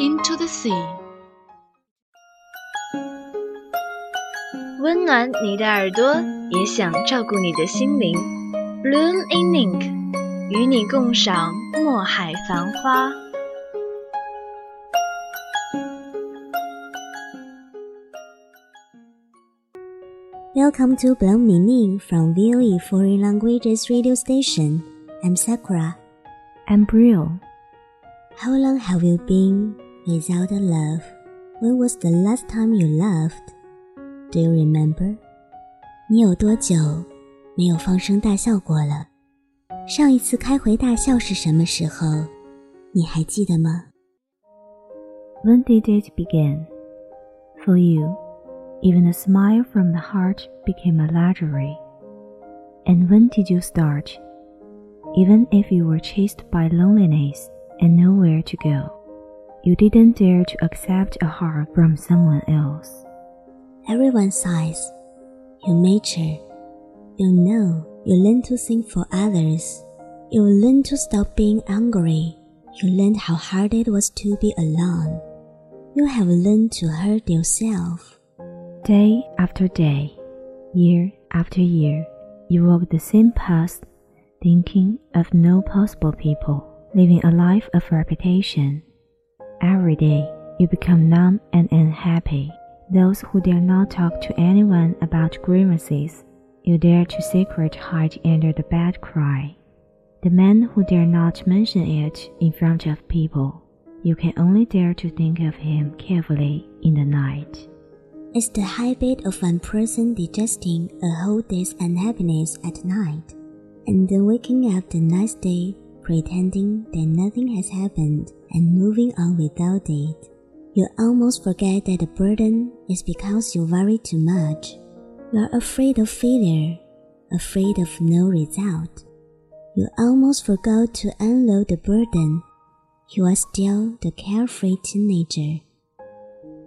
into the sea. 温暖你的耳朵，也想照顾你的心灵。Bloom in Ink，与你共赏墨海繁花。 Welcome to Bloom Meaning from VOE Foreign Languages radio station. I'm Sakura. I'm Brill. How long have you been without a love? When was the last time you loved? Do you remember? 你有多久没有放声大笑过了？上一次开怀大笑是什么时候？你还记得吗？ When did it begin? For you, even a smile from the heart became a luxury. And when did you start? Even if you were chased by loneliness and nowhere to go, you didn't dare to accept a heart from someone else. Everyone sighs. You mature. You know. You learn to think for others. You learn to stop being angry. You learn how hard it was to be alone. You have learned to hurt yourself. Day after day, year after year, you walk the same path, thinking of no possible people, living a life of repetition. Every day, you become numb and unhappy. Those who dare not talk to anyone about grievances, you dare to secret hide under the bed cry. The man who dare not mention it in front of people, you can only dare to think of him carefully in the night. It's the habit of one person digesting a whole day's unhappiness at night, and then waking up the next day pretending that nothing has happened and moving on without it. You almost forget that the burden is because you worry too much. You are afraid of failure, afraid of no result. You almost forgot to unload the burden. You are still the carefree teenager.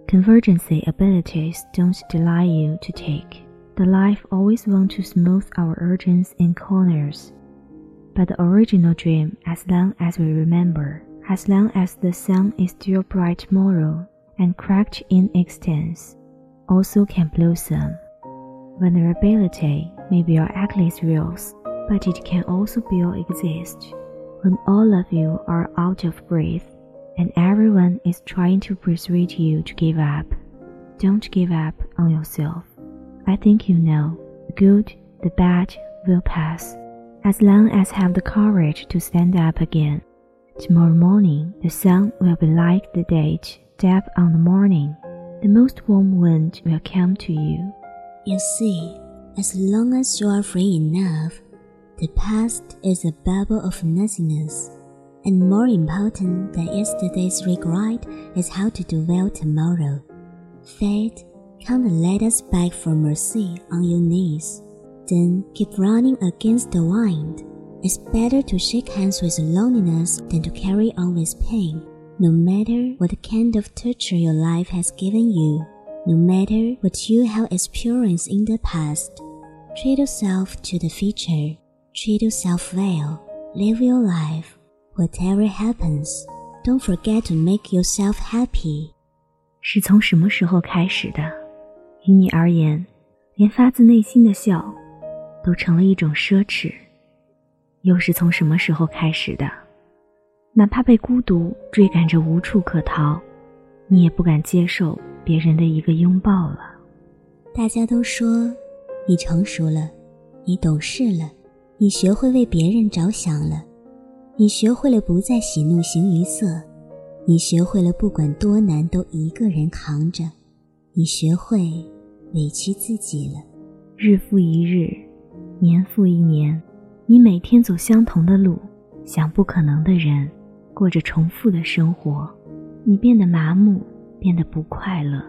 Convergency abilities don't deny you to take. The life always wants to smooth our urgings and corners. But the original dream, as long as we remember, as long as the sun is still bright tomorrow and cracked in extents, also can blossom. Vulnerability may be your Achilles wheels, but it can also be your exist. When all of you are out of breath and everyone is trying to persuade you to give up, don't give up on yourself. I think you know the good, the bad will pass, as long as have the courage to stand up again. Tomorrow morning, the sun will be like the date dab on the morning. The most warm wind will come to you. You see, as long as you are free enough, the past is a bubble of nothingness. And more important than yesterday's regret is how to do well tomorrow. Fate, come and let us beg for mercy on your knees. Then keep running against the wind. It's better to shake hands with loneliness than to carry on with pain. No matter what kind of torture your life has given you, No matter what you have experienced in the past, treat yourself to the future. Treat yourself well. Live your life. Whatever happens, don't forget to make yourself happy. 是从什么时候开始的？于你而言，连发自内心的笑，都成了一种奢侈。 又是从什么时候开始的？哪怕被孤独追赶着无处可逃，你也不敢接受别人的一个拥抱了。大家都说，你成熟了，你懂事了，你学会为别人着想了，你学会了不再喜怒形于色，你学会了不管多难都一个人扛着，你学会委屈自己了。日复一日，年复一年，你每天走相同的路，想不可能的人。过着重复的生活，你变得麻木，变得不快乐。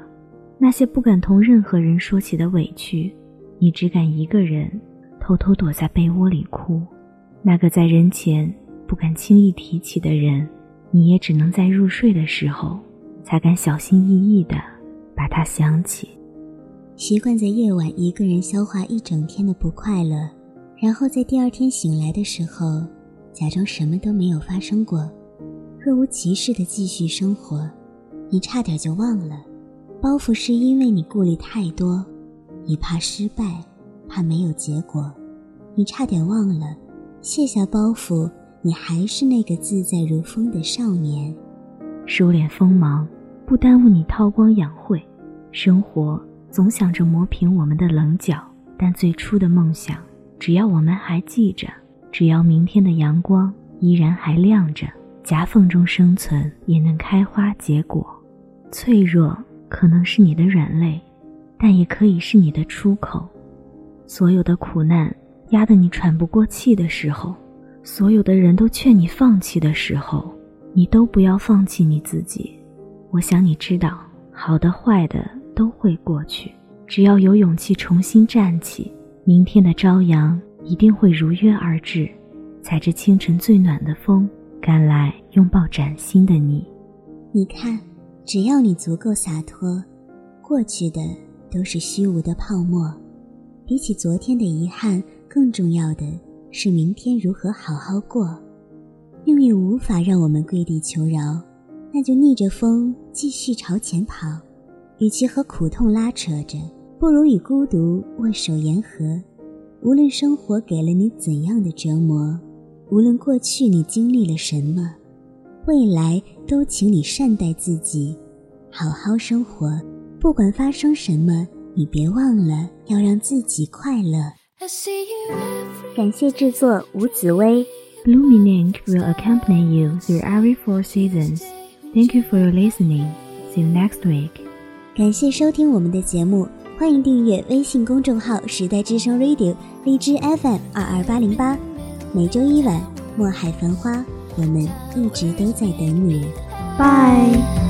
那些不敢同任何人说起的委屈，你只敢一个人偷偷躲在被窝里哭。那个在人前不敢轻易提起的人，你也只能在入睡的时候才敢小心翼翼地把他想起。习惯在夜晚一个人消化一整天的不快乐，然后在第二天醒来的时候，假装什么都没有发生过。若无其事的继续生活，你差点就忘了，包袱是因为你顾虑太多，你怕失败，怕没有结果，你差点忘了，卸下包袱，你还是那个自在如风的少年。收敛锋芒，不耽误你韬光养晦。生活总想着磨平我们的棱角，但最初的梦想，只要我们还记着，只要明天的阳光依然还亮着。夹缝中生存也能开花结果，脆弱可能是你的软肋，但也可以是你的出口。所有的苦难压得你喘不过气的时候，所有的人都劝你放弃的时候，你都不要放弃你自己。我想你知道，好的坏的都会过去，只要有勇气重新站起，明天的朝阳一定会如约而至，踩着清晨最暖的风。赶来拥抱崭新的你。你看，只要你足够洒脱，过去的都是虚无的泡沫。比起昨天的遗憾，更重要的是明天如何好好过。命运无法让我们跪地求饶，那就逆着风继续朝前跑。与其和苦痛拉扯着，不如与孤独握手言和。无论生活给了你怎样的折磨。无论过去你经历了什么，未来都请你善待自己，好好生活。不管发生什么，你别忘了要让自己快乐。感谢制作吴紫薇。Blooming Ink will accompany you through every four seasons. Thank you for your listening. See you next week. 感谢收听我们的节目，欢迎订阅微信公众号“时代之声 Radio”，荔枝 FM 二二八零八。每周一晚，墨海繁花，我们一直都在等你。拜。